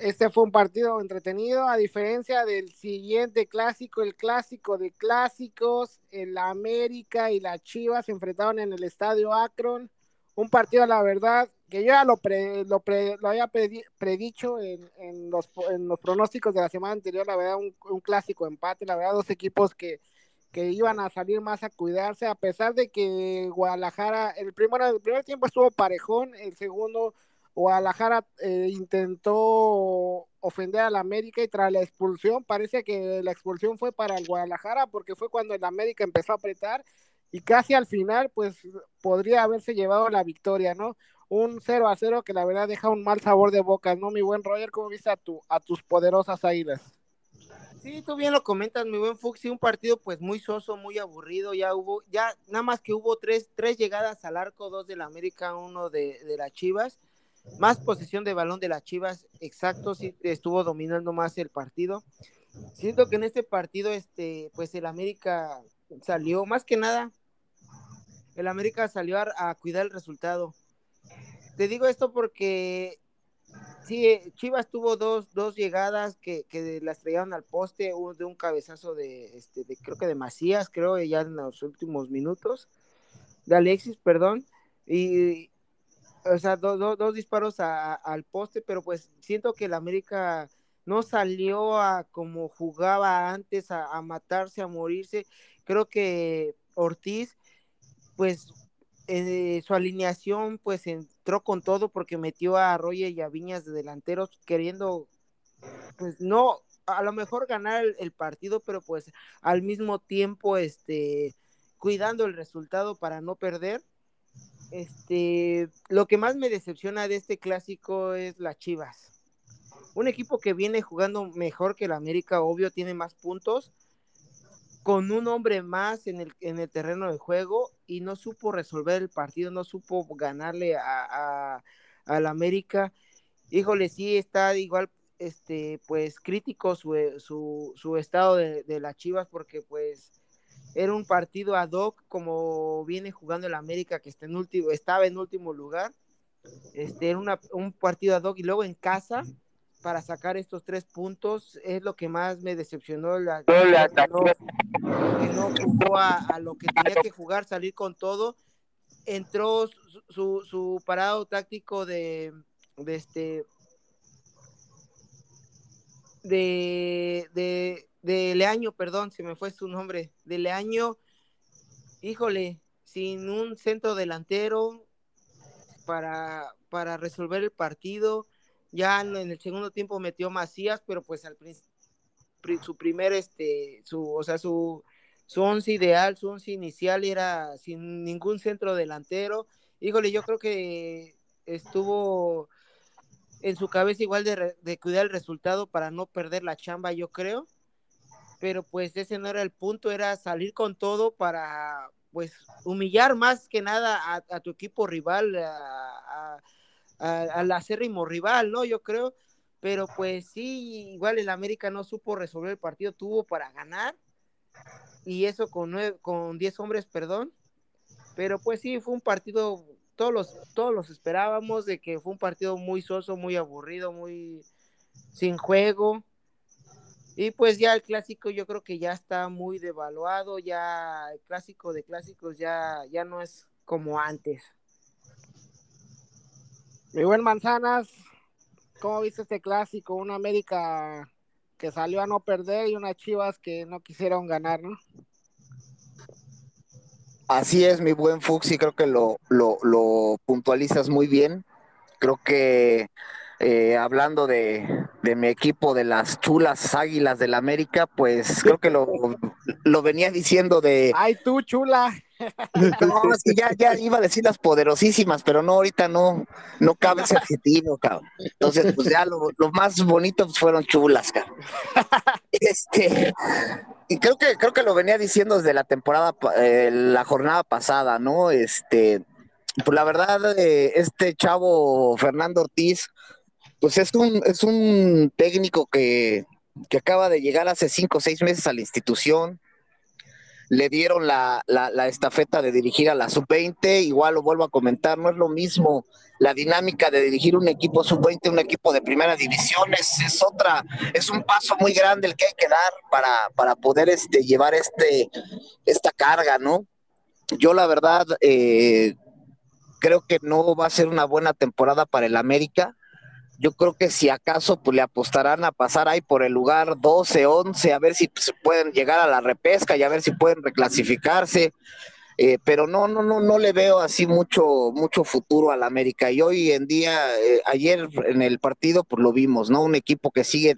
este, fue un partido entretenido, a diferencia del siguiente clásico, el clásico de clásicos, el América y la Chivas se enfrentaron en el estadio Akron. Un partido, la verdad, que yo ya lo, lo, lo, había predicho en, en, los, en los pronósticos de la semana anterior, la verdad, un, un clásico empate, la verdad, dos equipos que, que iban a salir más a cuidarse, a pesar de que Guadalajara, el, primero, el primer tiempo estuvo parejón, el segundo Guadalajara eh, intentó ofender al América y tras la expulsión, parece que la expulsión fue para el Guadalajara porque fue cuando el América empezó a apretar y casi al final, pues podría haberse llevado la victoria, ¿no? Un 0 a 0 que la verdad deja un mal sabor de boca, ¿no? Mi buen Roger, ¿cómo viste a, tu, a tus poderosas águilas? Sí, tú bien lo comentas, mi buen Fuxi, un partido pues muy soso, muy aburrido, ya hubo, ya nada más que hubo tres, tres llegadas al arco, dos de la América, uno de, de las Chivas, más posesión de balón de las Chivas, exacto, sí estuvo dominando más el partido. Siento que en este partido, este, pues el América salió más que nada el América salió a, cuidar el resultado. Te digo esto porque sí, Chivas tuvo dos, dos llegadas que, que las traían al poste, uno de un cabezazo de, este, de, creo que de Macías, creo, ya en los últimos minutos, de Alexis, perdón, y, o sea, dos disparos al poste, pero pues siento que el América no salió a como jugaba antes, a, a matarse, a morirse. Creo que Ortiz pues eh, su alineación pues entró con todo porque metió a Roger y a Viñas de delanteros queriendo pues no a lo mejor ganar el, partido pero pues al mismo tiempo este cuidando el resultado para no perder. Este lo que más me decepciona de este clásico es las Chivas. Un equipo que viene jugando mejor que el América obvio tiene más puntos con un hombre más en el, en el terreno de juego y no supo resolver el partido, no supo ganarle a, al América. Híjole, sí está igual, este, pues crítico su, su, su estado de, de las Chivas porque pues era un partido ad hoc como viene jugando el América que está en último, estaba en último lugar. Este era una, un partido ad hoc y luego en casa para sacar estos tres puntos es lo que más me decepcionó. La, que no, jugó a, lo que tenía que jugar, salir con todo. Entró su, su, parado táctico de, de este de, de, de Leaño, perdón, se me fue su nombre, de Leaño, híjole, sin un centro delantero para, para resolver el partido, ya en el segundo tiempo metió Macías, pero pues al su primer, este, su, o sea, su, su once ideal, su once inicial era sin ningún centro delantero. Híjole, yo creo que estuvo en su cabeza igual de, de, cuidar el resultado para no perder la chamba, yo creo. Pero pues ese no era el punto, era salir con todo para pues humillar más que nada a, tu equipo rival, a, al acérrimo rival, ¿no? Yo creo, pero pues sí, igual el América no supo resolver el partido, tuvo para ganar, y eso con, nueve, con 10 hombres, perdón, pero pues sí, fue un partido, todos los, todos los esperábamos, de que fue un partido muy soso, muy aburrido, muy sin juego, y pues ya el clásico yo creo que ya está muy devaluado, ya el clásico de clásicos ya, ya no es como antes. Mi buen Manzanas, ¿cómo viste este clásico? Una América que salió a no perder y unas Chivas que no quisieron ganar, ¿no? Así es, mi buen Fuxi, creo que lo, lo, lo puntualizas muy bien. Creo que eh, hablando de, mi equipo de las chulas águilas del América, pues creo que lo, lo venía diciendo de... Ay, tú, chula. No, es que ya, ya iba a decir las poderosísimas, pero no, ahorita no, no cabe ese adjetivo, cabrón. Entonces, pues ya lo, más bonito fueron chulas, cabrón. Este, y creo que, creo que lo venía diciendo desde la temporada, eh, la jornada pasada, ¿no? Este, pues la verdad, eh, este chavo Fernando Ortiz, pues es un, es un técnico que, que acaba de llegar hace cinco o seis meses a la institución. Le dieron la, la, estafeta de dirigir a la sub-20, igual lo vuelvo a comentar, no es lo mismo la dinámica de dirigir un equipo sub-20, un equipo de primera división, es, es, otra, es un paso muy grande el que hay que dar para, para poder este, llevar este, esta carga, ¿no? Yo la verdad eh, creo que no va a ser una buena temporada para el América yo creo que si acaso pues le apostarán a pasar ahí por el lugar 12, 11, a ver si pues, pueden llegar a la repesca y a ver si pueden reclasificarse. Eh, pero no, no, no, no le veo así mucho, mucho futuro al América. Y hoy en día, eh, ayer en el partido, pues lo vimos, ¿no? Un equipo que sigue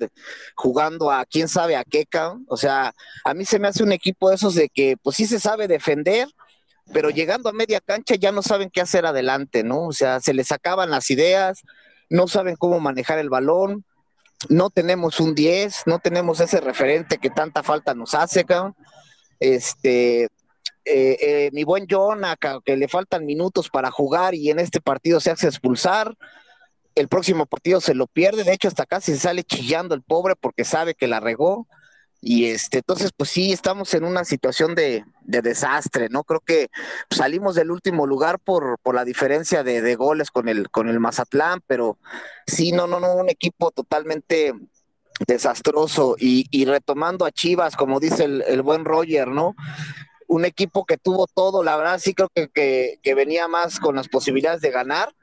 jugando a quién sabe a qué, o sea, a mí se me hace un equipo de esos de que, pues sí se sabe defender, pero llegando a media cancha ya no saben qué hacer adelante, ¿no? O sea, se les acaban las ideas, no saben cómo manejar el balón, no tenemos un 10, no tenemos ese referente que tanta falta nos hace. Este, eh, eh, mi buen John, que le faltan minutos para jugar y en este partido se hace expulsar. El próximo partido se lo pierde, de hecho hasta casi se sale chillando el pobre porque sabe que la regó. Y este, entonces, pues sí, estamos en una situación de, desastre, ¿no? Creo que salimos del último lugar por, por la diferencia de, goles con el, con el Mazatlán, pero sí, no, no, no, un equipo totalmente desastroso. Y, retomando a Chivas, como dice el, buen Roger, ¿no? Un equipo que tuvo todo, la verdad sí creo que, que venía más con las posibilidades de ganar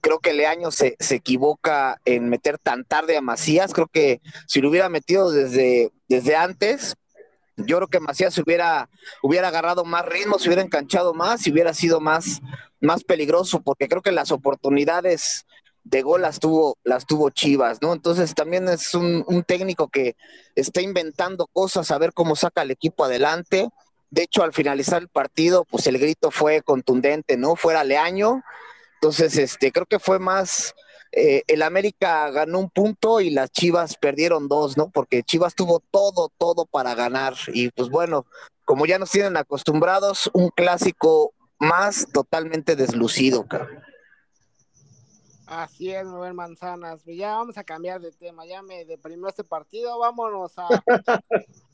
creo que Leaño se, se equivoca en meter tan tarde a Macías. Creo que si lo hubiera metido desde, desde antes, yo creo que Macías hubiera, hubiera agarrado más ritmo, se hubiera enganchado más y hubiera sido más, más peligroso, porque creo que las oportunidades de gol las tuvo, las tuvo Chivas, ¿no? Entonces también es un técnico que está inventando cosas, a ver cómo saca el equipo adelante. De hecho, al finalizar el partido, pues el grito fue contundente, ¿no? Fuera Leaño, entonces, este, creo que fue más, eh, el América ganó un punto y las Chivas perdieron dos, ¿no? Porque Chivas tuvo todo, todo para ganar. Y pues bueno, como ya nos tienen acostumbrados, un clásico más totalmente deslucido, cabrón. Así es, Rubén Manzanas. Ya vamos a cambiar de tema. Ya me deprimió este partido. Vámonos a.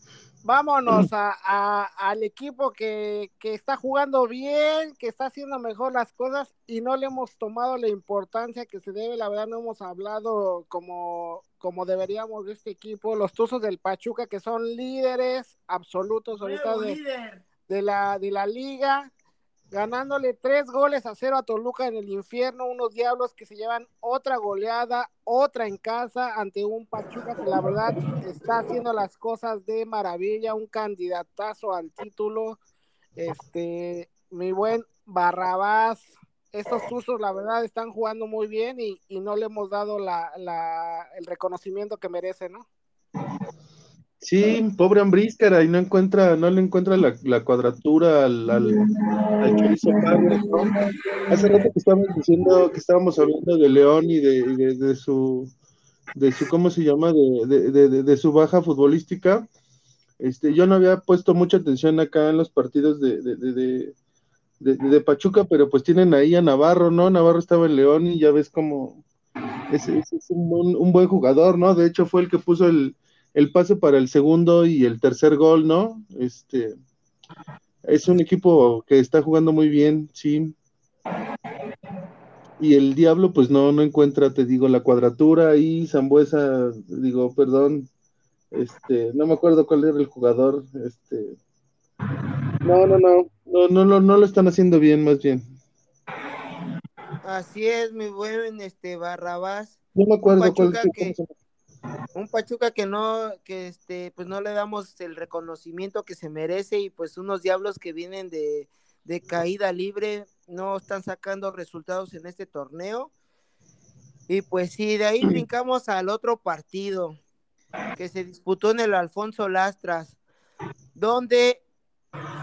vámonos a, al equipo que, que, está jugando bien, que está haciendo mejor las cosas y no le hemos tomado la importancia que se debe. La verdad, no hemos hablado como, como deberíamos de este equipo. Los Tuzos del Pachuca, que son líderes absolutos ahorita de, de, la, de la liga ganándole tres goles a cero a Toluca en el infierno, unos diablos que se llevan otra goleada, otra en casa ante un Pachuca que la verdad está haciendo las cosas de maravilla, un candidatazo al título, este, mi buen Barrabás, estos usos la verdad están jugando muy bien y, y no le hemos dado la, la, el reconocimiento que merece, ¿no? Sí, pobre Ambriscara, y no encuentra, no le encuentra la, la cuadratura al, al, al. Hace rato que estábamos diciendo, que estábamos hablando de León y de, de, de su, de su, ¿cómo se llama? De, de, de, su baja futbolística. Este, yo no había puesto mucha atención acá en los partidos de, de, Pachuca, pero pues tienen ahí a Navarro, ¿no? Navarro estaba en León y ya ves como es, es, es un, un buen jugador, ¿no? De hecho fue el que puso el, el pase para el segundo y el tercer gol, ¿no? Este es un equipo que está jugando muy bien, sí. Y el Diablo, pues no, no encuentra, te digo, la cuadratura y Zambuesa, digo, perdón, este, no me acuerdo cuál era el jugador, este, no, no, no, no, no, no, no lo están haciendo bien, más bien. Así es, mi buen, este, Barrabás. No me acuerdo cuál que, un Pachuca que no, que este, pues no le damos el reconocimiento que se merece y pues unos diablos que vienen de, de caída libre no están sacando resultados en este torneo. Y pues sí, de ahí brincamos al otro partido que se disputó en el Alfonso Lastras, donde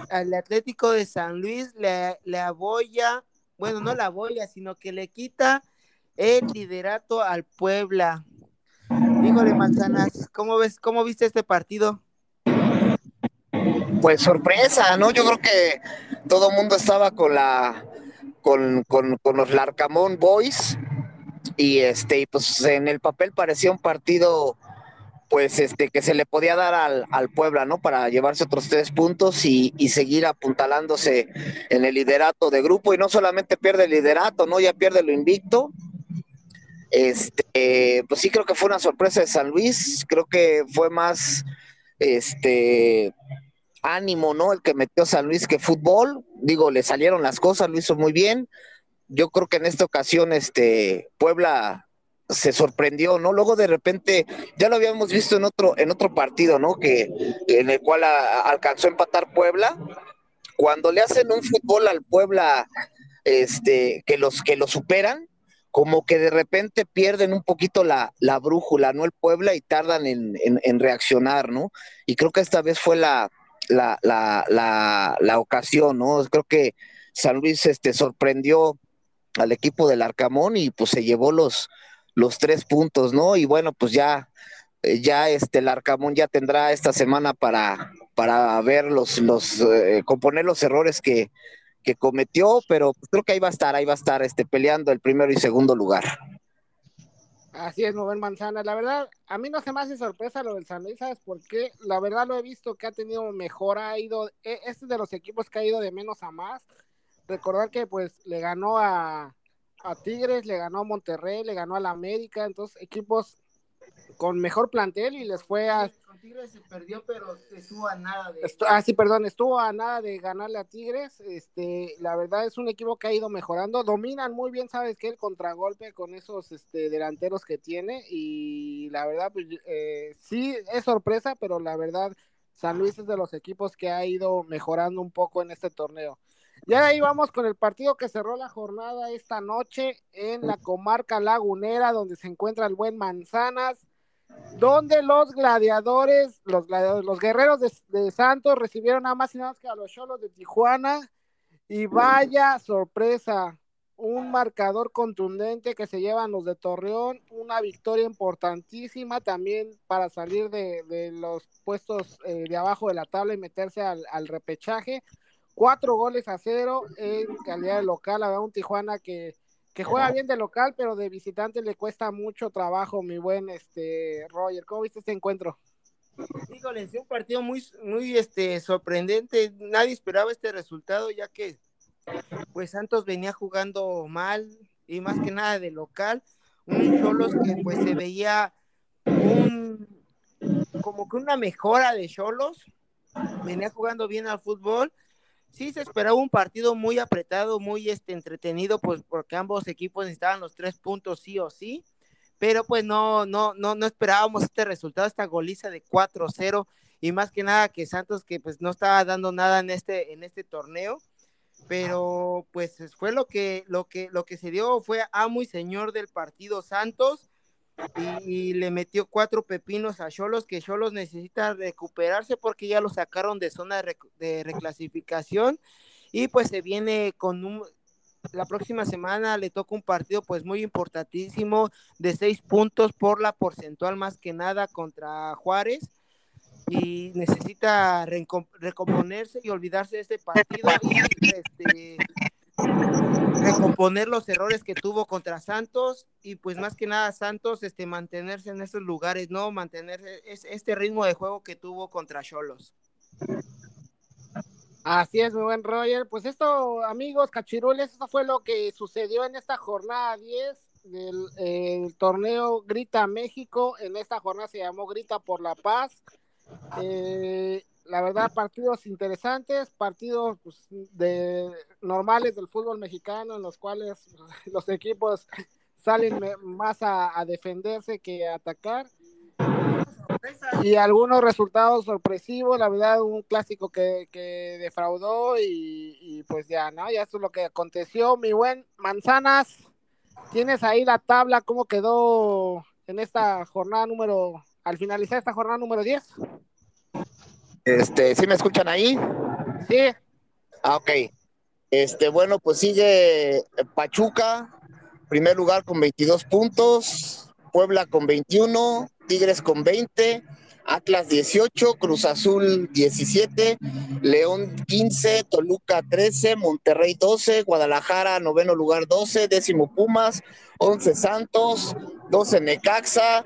al Atlético de San Luis le, le aboya, bueno, no la aboya, sino que le quita el liderato al Puebla. Híjole, Manzanas, ¿cómo ves, cómo viste este partido? Pues sorpresa, ¿no? Yo creo que todo el mundo estaba con la con, con, con, los Larcamón Boys y este, pues en el papel parecía un partido pues este que se le podía dar al, al Puebla, ¿no? Para llevarse otros tres puntos y, y, seguir apuntalándose en el liderato de grupo y no solamente pierde el liderato, ¿no? Ya pierde lo invicto este, pues sí creo que fue una sorpresa de San Luis, creo que fue más este ánimo, ¿no? El que metió San Luis que fútbol, digo, le salieron las cosas, lo hizo muy bien. Yo creo que en esta ocasión este Puebla se sorprendió, ¿no? Luego de repente, ya lo habíamos visto en otro, en otro partido, ¿no? Que, en el cual a, alcanzó a empatar Puebla. Cuando le hacen un fútbol al Puebla, este, que los que lo superan, como que de repente pierden un poquito la, la brújula, ¿no? El Puebla y tardan en, en, reaccionar, ¿no? Y creo que esta vez fue la, la, la, la, la ocasión, ¿no? Creo que San Luis este, sorprendió al equipo del Arcamón y pues se llevó los, los tres puntos, ¿no? Y bueno, pues ya, eh, ya este, el Arcamón ya tendrá esta semana para, para ver los, los, eh, componer los errores que, que cometió, pero creo que ahí va a estar, ahí va a estar este, peleando el primero y segundo lugar. Así es, Nobel Manzana. La verdad, a mí no se me hace sorpresa lo del San Luis, ¿sabes por qué? La verdad lo he visto que ha tenido mejor, ha ido, e, este es de los equipos que ha ido de menos a más. Recordar que pues le ganó a, a Tigres, le ganó a Monterrey, le ganó a la América, entonces equipos con mejor plantel y les fue a, Tigres se perdió, pero estuvo a nada de. ah, sí, perdón, estuvo a nada de ganarle a Tigres. Este, la verdad es un equipo que ha ido mejorando. Dominan muy bien, sabes que el contragolpe con esos este, delanteros que tiene. Y la verdad, pues eh, sí es sorpresa, pero la verdad, San Luis es de los equipos que ha ido mejorando un poco en este torneo. Ya ahí vamos con el partido que cerró la jornada esta noche en la comarca lagunera, donde se encuentra el buen Manzanas donde los gladiadores, los gladiadores, los guerreros de, de, Santos recibieron nada más y nada más que a los cholos de Tijuana. Y vaya sorpresa, un marcador contundente que se llevan los de Torreón, una victoria importantísima también para salir de, los puestos eh, de abajo de la tabla y meterse al, repechaje. Cuatro goles a cero en calidad de local, a un Tijuana que, que juega bien de local, pero de visitante le cuesta mucho trabajo, mi buen este Roger. ¿Cómo viste este encuentro? Híjole, un partido muy, muy este, sorprendente. Nadie esperaba este resultado, ya que pues Santos venía jugando mal y más que nada de local. Un Cholos que pues se veía un, como que una mejora de Cholos. Venía jugando bien al fútbol. Sí, se esperaba un partido muy apretado, muy este, entretenido, pues porque ambos equipos necesitaban los tres puntos sí o sí pero pues no, no, no, no esperábamos este resultado, esta goliza de 4-0 y más que nada que Santos que pues no estaba dando nada en este, en este torneo, pero pues fue lo que, lo que, lo que se dio, fue amo y señor del partido Santos y, le metió cuatro pepinos a Cholos, que Cholos necesita recuperarse porque ya lo sacaron de zona de reclasificación. Y pues se viene con un, la próxima semana le toca un partido pues muy importantísimo de seis puntos por la porcentual más que nada contra Juárez. Y necesita recomponerse y olvidarse de este partido y este, recomponer los errores que tuvo contra Santos y pues más que nada Santos este mantenerse en esos lugares, no mantener este ritmo de juego que tuvo contra Cholos. Así es, muy buen Roger. Pues esto, amigos cachirules, eso fue lo que sucedió en esta jornada 10 del torneo Grita México. En esta jornada se llamó Grita por la Paz. Eh, la verdad, partidos interesantes, partidos pues, de, normales del fútbol mexicano, en los cuales los equipos salen más a defenderse que a atacar y algunos resultados sorpresivos, la verdad, un clásico que, defraudó y, pues ya, ¿no? Ya eso es lo que aconteció. Mi buen Manzanas, tienes ahí la tabla, ¿cómo quedó en esta jornada número, al finalizar esta jornada número 10? Este, ¿sí me escuchan ahí? Sí. Ah, ok. Este, bueno, pues sigue Pachuca, primer lugar con 22 puntos, Puebla con 21, Tigres con 20, Atlas 18, Cruz Azul 17, León 15, Toluca 13, Monterrey 12, Guadalajara noveno lugar 12, décimo Pumas, 11 Santos, 12 Necaxa,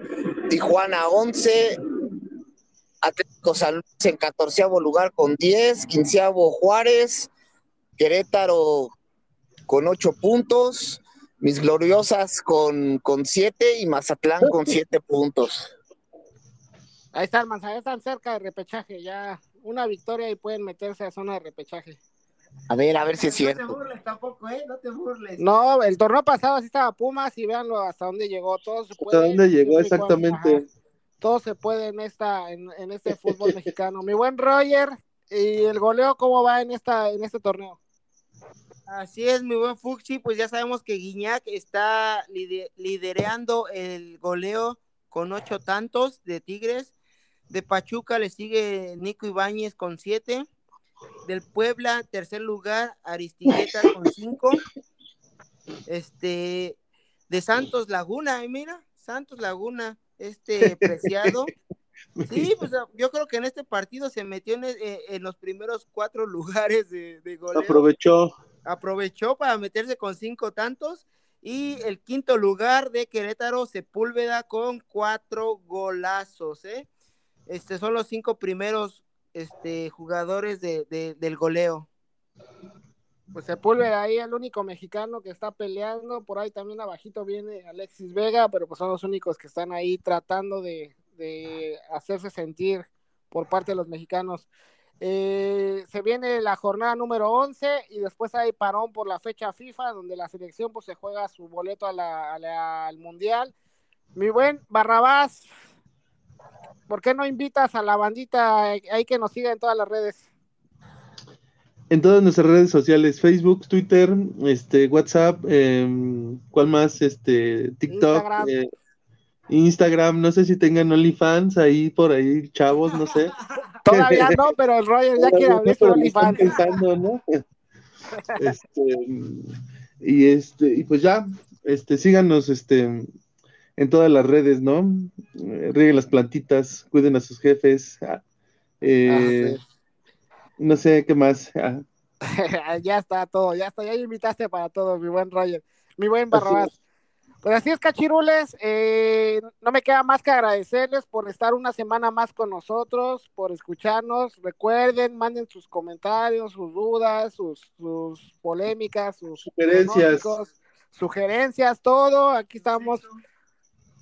Tijuana 11, Atlético San Luis en catorceavo lugar con 10, quinceavo Juárez, Querétaro con 8 puntos, mis gloriosas con, con 7 y Mazatlán con 7 puntos. Ahí están, Manzana, están cerca de repechaje, ya una victoria y pueden meterse a zona de repechaje. A ver, a ver si es cierto. No te burles tampoco, ¿eh? No te burles. No, el torneo pasado sí estaba Pumas y véanlo hasta dónde llegó. Todo ¿Hasta dónde llegó exactamente? Todo se puede en esta, en, en, este fútbol mexicano. Mi buen Roger, ¿y el goleo cómo va en esta, en este torneo? Así es, mi buen Fuxi, pues ya sabemos que Guiñac está liderando el goleo con ocho tantos de Tigres de Pachuca le sigue Nico Ibáñez con siete. Del Puebla, tercer lugar, Aristigueta con cinco. Este, de Santos Laguna, mira, Santos Laguna, este preciado. Sí, pues yo creo que en este partido se metió en, eh, los primeros cuatro lugares de, de goleo. Aprovechó. Aprovechó para meterse con cinco tantos. Y el quinto lugar de Querétaro, Sepúlveda con cuatro golazos, ¿eh? este, son los cinco primeros este, jugadores de, del goleo. Pues se pulve ahí el único mexicano que está peleando, por ahí también abajito viene Alexis Vega, pero pues son los únicos que están ahí tratando de, hacerse sentir por parte de los mexicanos. Eh, se viene la jornada número 11 y después hay parón por la fecha FIFA, donde la selección pues se juega su boleto al Mundial. Mi buen Barrabás, ¿por qué no invitas a la bandita ahí que nos siga en todas las redes? En todas nuestras redes sociales, Facebook, Twitter, este, WhatsApp, em, ¿cuál más? Este, TikTok, Instagram. Eh, Instagram, no sé si tengan OnlyFans ahí por ahí, chavos, no sé. Todavía no, pero el Roger ya quiere abrir OnlyFans. Pensando, ¿no? este, Y este, y pues ya, este, síganos este en todas las redes, ¿no? Eh, rieguen las plantitas, cuiden a sus jefes. ah, eh, No sé qué más. ah, ya está todo, ya está, ya invitaste para todo, mi buen Roger, mi buen Barrabás. Pues así es, cachirules, eh, no me queda más que agradecerles por estar una semana más con nosotros, por escucharnos. Recuerden, manden sus comentarios, sus dudas, sus, sus polémicas, sus Sugerencias. sugerencias, todo. Aquí estamos.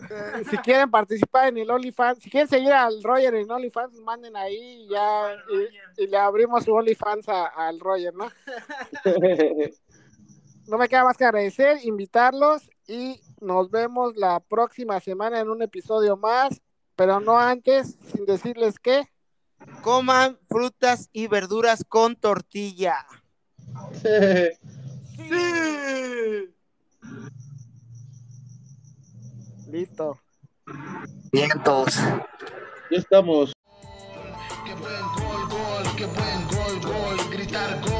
Eh, si quieren participar en el OnlyFans, si quieren seguir al Roger en OnlyFans, manden ahí y ya y, y le abrimos su OnlyFans a- al Roger, ¿no? No me queda más que agradecer, invitarlos y nos vemos la próxima semana en un episodio más, pero no antes, sin decirles que Coman frutas y verduras con tortilla. Listo. Vientos. Ya estamos. Qué buen gol, gol, qué buen gol, gol, gritar gol.